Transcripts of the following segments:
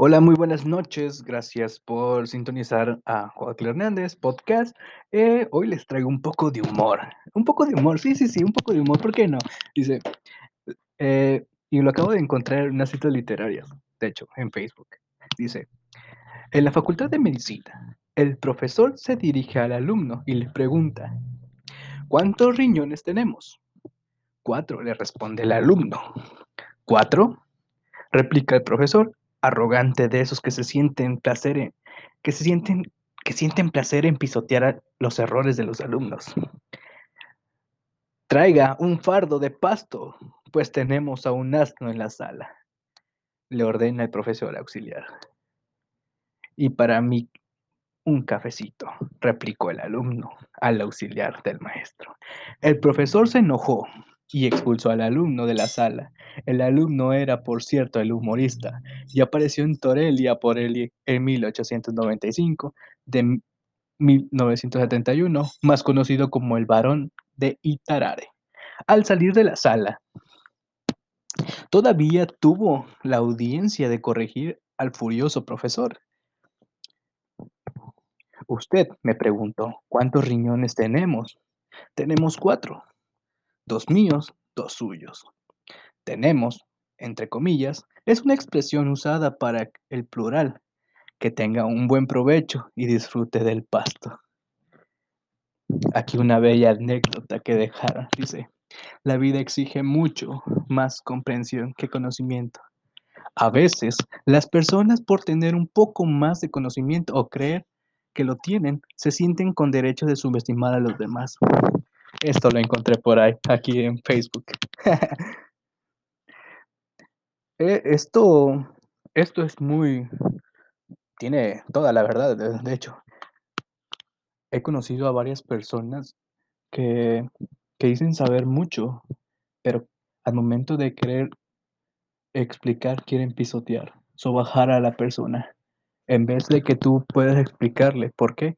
Hola, muy buenas noches. Gracias por sintonizar a Joaquín Hernández Podcast. Eh, hoy les traigo un poco de humor. Un poco de humor, sí, sí, sí, un poco de humor, ¿por qué no? Dice, eh, y lo acabo de encontrar en unas citas literarias, de hecho, en Facebook. Dice, en la Facultad de Medicina, el profesor se dirige al alumno y le pregunta, ¿cuántos riñones tenemos? Cuatro, le responde el alumno. ¿Cuatro? Replica el profesor arrogante de esos que se sienten placer en, que se sienten que sienten placer en pisotear los errores de los alumnos. Traiga un fardo de pasto, pues tenemos a un asno en la sala, le ordena el profesor auxiliar. Y para mí, un cafecito, replicó el alumno al auxiliar del maestro. El profesor se enojó y expulsó al alumno de la sala. El alumno era, por cierto, el humorista y apareció en Torelia por él en 1895 de 1971, más conocido como el varón de Itarare. Al salir de la sala, todavía tuvo la audiencia de corregir al furioso profesor. Usted me preguntó, ¿cuántos riñones tenemos? Tenemos cuatro dos míos, dos suyos. Tenemos, entre comillas, es una expresión usada para el plural, que tenga un buen provecho y disfrute del pasto. Aquí una bella anécdota que dejar, dice, la vida exige mucho más comprensión que conocimiento. A veces, las personas por tener un poco más de conocimiento o creer que lo tienen, se sienten con derecho de subestimar a los demás. Esto lo encontré por ahí, aquí en Facebook. Eh, esto, esto es muy, tiene toda la verdad, de, hecho. He conocido a varias personas que, que dicen saber mucho, pero al momento de querer explicar quieren pisotear, sobajar a la persona, en vez de que tú puedas explicarle por qué.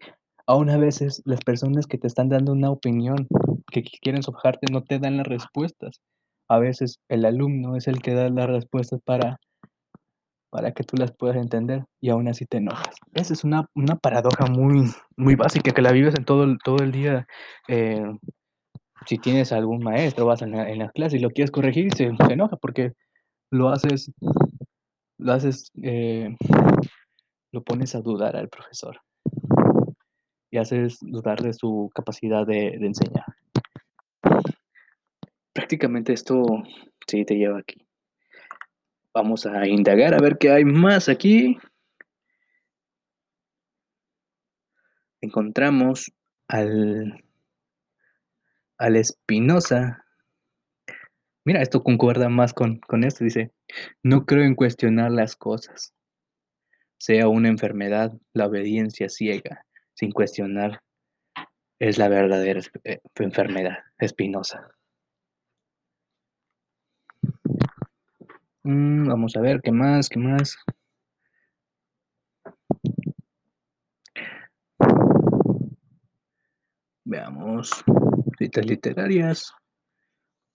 Aún a veces las personas que te están dando una opinión que quieren sojarte no te dan las respuestas. A veces el alumno es el que da las respuestas para, para que tú las puedas entender y aún así te enojas. Esa es una, paradoja muy, muy básica que la vives en todo, todo el día. Eh, si tienes algún maestro, vas en la, clase y lo quieres corregir y se, enoja porque lo haces, lo haces, eh, lo pones a dudar al profesor y haces dudar de su capacidad de enseñar prácticamente esto sí te lleva aquí. Vamos a indagar a ver qué hay más aquí. Encontramos al, al Espinosa. Mira, esto concuerda más con, con esto. Dice, no creo en cuestionar las cosas. Sea una enfermedad, la obediencia ciega, sin cuestionar, es la verdadera eh, enfermedad espinosa. Mm, vamos a ver, ¿qué más? ¿Qué más? Veamos, citas literarias.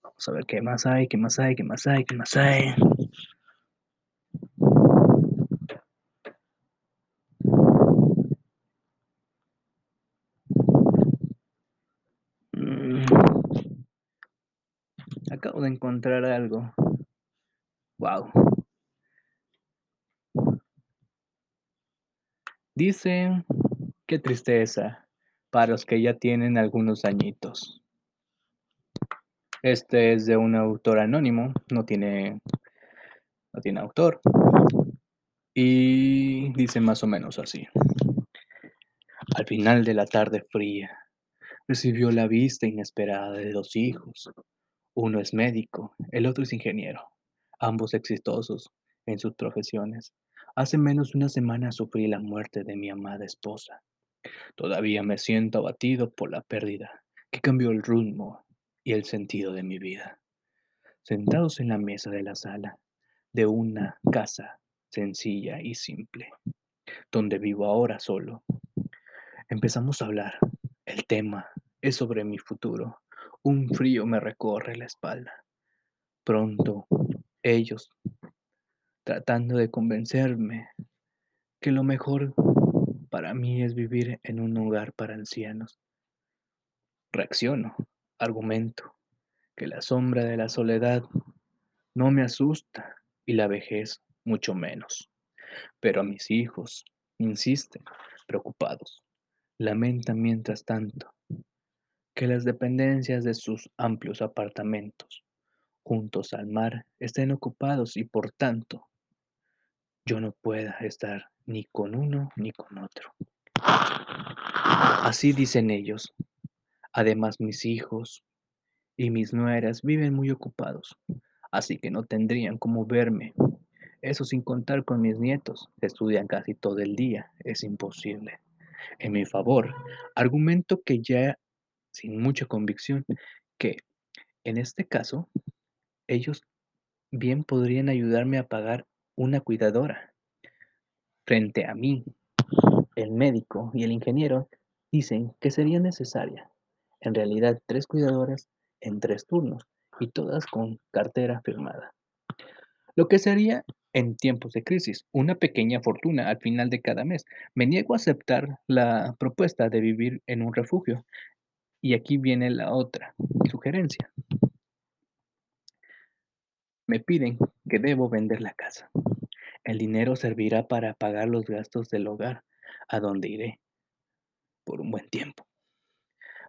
Vamos a ver qué más hay, qué más hay, qué más hay, qué más hay. Mm. Acabo de encontrar algo. Wow. Dice, qué tristeza para los que ya tienen algunos añitos. Este es de un autor anónimo, no tiene, no tiene autor. Y dice más o menos así. Al final de la tarde fría, recibió la vista inesperada de dos hijos. Uno es médico, el otro es ingeniero ambos exitosos en sus profesiones. Hace menos de una semana sufrí la muerte de mi amada esposa. Todavía me siento abatido por la pérdida que cambió el rumbo y el sentido de mi vida. Sentados en la mesa de la sala de una casa sencilla y simple, donde vivo ahora solo, empezamos a hablar. El tema es sobre mi futuro. Un frío me recorre la espalda. Pronto ellos tratando de convencerme que lo mejor para mí es vivir en un hogar para ancianos. Reacciono, argumento, que la sombra de la soledad no me asusta y la vejez mucho menos. Pero a mis hijos, insisten, preocupados, lamentan mientras tanto que las dependencias de sus amplios apartamentos juntos al mar estén ocupados y por tanto yo no pueda estar ni con uno ni con otro. Así dicen ellos. Además mis hijos y mis nueras viven muy ocupados, así que no tendrían cómo verme. Eso sin contar con mis nietos, estudian casi todo el día, es imposible. En mi favor, argumento que ya sin mucha convicción, que en este caso ellos bien podrían ayudarme a pagar una cuidadora. Frente a mí, el médico y el ingeniero dicen que sería necesaria, en realidad, tres cuidadoras en tres turnos y todas con cartera firmada. Lo que sería, en tiempos de crisis, una pequeña fortuna al final de cada mes. Me niego a aceptar la propuesta de vivir en un refugio. Y aquí viene la otra sugerencia. Me piden que debo vender la casa. El dinero servirá para pagar los gastos del hogar, a donde iré por un buen tiempo,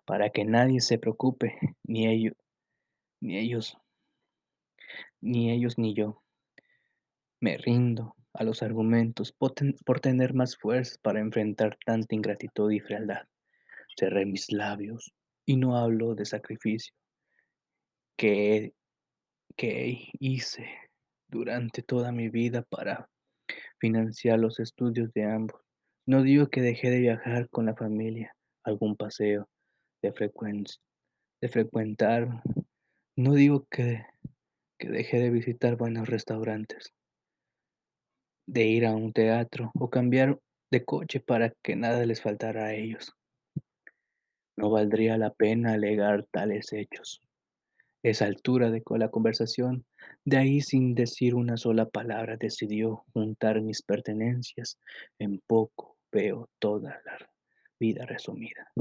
para que nadie se preocupe, ni ellos, ni ellos, ni ellos ni yo. Me rindo a los argumentos por, por tener más fuerza para enfrentar tanta ingratitud y frialdad. Cerré mis labios y no hablo de sacrificio que que hice durante toda mi vida para financiar los estudios de ambos. No digo que dejé de viajar con la familia, algún paseo, de, de frecuentar. No digo que, que dejé de visitar buenos restaurantes, de ir a un teatro o cambiar de coche para que nada les faltara a ellos. No valdría la pena alegar tales hechos esa altura de la conversación, de ahí sin decir una sola palabra decidió juntar mis pertenencias. En poco veo toda la vida resumida.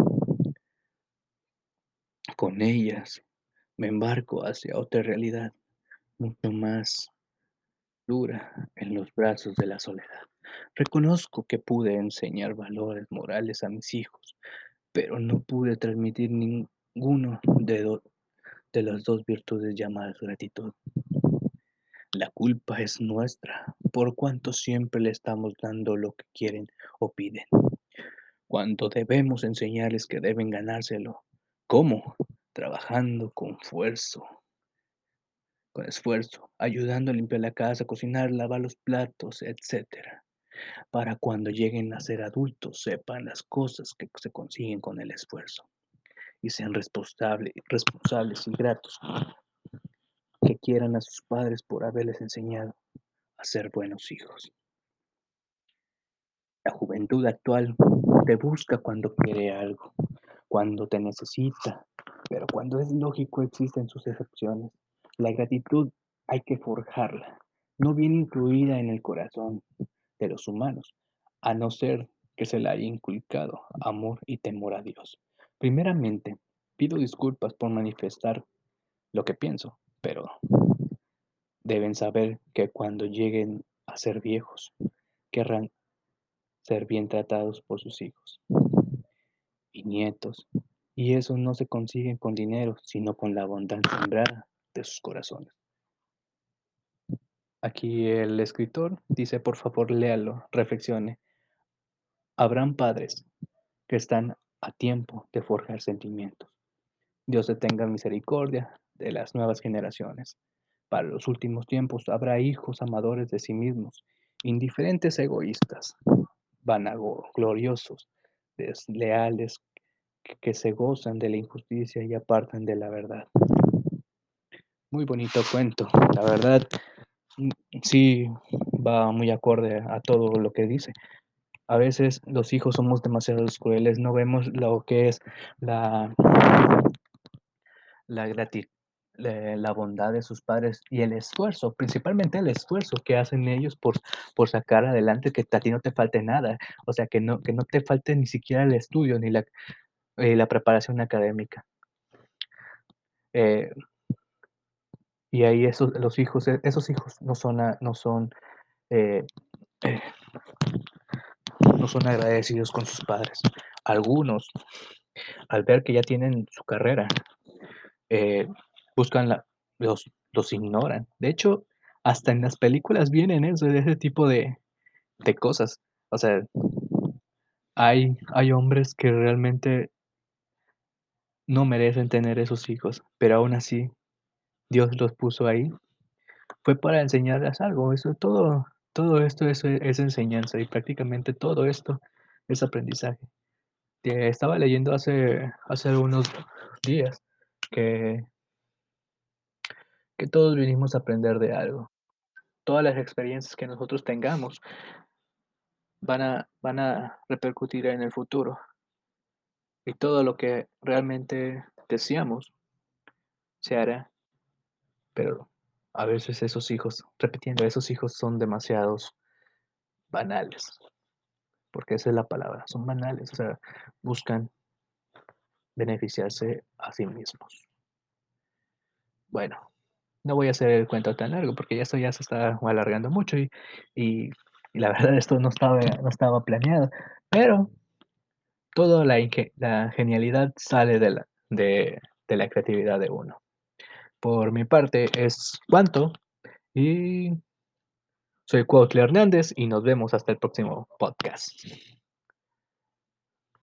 Con ellas me embarco hacia otra realidad, mucho más dura en los brazos de la soledad. Reconozco que pude enseñar valores morales a mis hijos, pero no pude transmitir ninguno de, de las dos virtudes llamadas gratitud. La culpa es nuestra, por cuanto siempre le estamos dando lo que quieren o piden. Cuando debemos enseñarles que deben ganárselo. ¿Cómo? Trabajando con esfuerzo, con esfuerzo, ayudando a limpiar la casa, cocinar, lavar los platos, etc. Para cuando lleguen a ser adultos sepan las cosas que se consiguen con el esfuerzo y sean responsables, y gratos que quieran a sus padres por haberles enseñado a ser buenos hijos. La juventud actual te busca cuando quiere algo, cuando te necesita, pero cuando es lógico existen sus excepciones. La gratitud hay que forjarla, no viene incluida en el corazón de los humanos, a no ser que se la haya inculcado amor y temor a Dios. Primeramente, pido disculpas por manifestar lo que pienso, pero deben saber que cuando lleguen a ser viejos, querrán ser bien tratados por sus hijos y nietos, y eso no se consigue con dinero, sino con la bondad sembrada de sus corazones. Aquí el escritor dice, por favor, léalo, reflexione. Habrán padres que están a tiempo de forjar sentimientos. Dios se tenga misericordia de las nuevas generaciones. Para los últimos tiempos habrá hijos amadores de sí mismos, indiferentes egoístas, vanagloriosos, desleales, que se gozan de la injusticia y apartan de la verdad. Muy bonito cuento, la verdad, mm, sí va muy acorde a todo lo que dice a veces los hijos somos demasiado crueles, no vemos lo que es la, la, le la bondad de sus padres y el esfuerzo, principalmente el esfuerzo que hacen ellos por por sacar adelante que a ti no te falte nada, o sea, que no que no te falte ni siquiera el estudio ni la eh, la preparación académica. Eh y ahí esos los hijos, e esos hijos no son no son, eh no son agradecidos con sus padres. Algunos, al ver que ya tienen su carrera, eh, buscan la los los ignoran. De hecho, hasta en las películas vienen eso, ese tipo de de cosas. O sea, hay hay hombres que realmente no merecen tener esos hijos, pero aún así Dios los puso ahí. Fue para enseñarles algo, eso todo todo esto es es enseñanza y prácticamente todo esto es aprendizaje. Estaba leyendo hace hace unos días que que todos vinimos a aprender de algo. Todas las experiencias que nosotros tengamos van a van a repercutir en el futuro. Y todo lo que realmente deseamos se hará. Pero a veces esos hijos, repitiendo, esos hijos son demasiados banales, porque esa es la palabra, son banales, o sea, buscan beneficiarse a sí mismos. Bueno, no voy a hacer el cuento tan largo, porque ya esto ya se está alargando mucho y y la verdad esto no estaba no estaba planeado, pero todo la genialidad sale de la de la creatividad de uno. Por mi parte es cuanto, y soy Cuautli Hernández y nos vemos hasta el próximo podcast.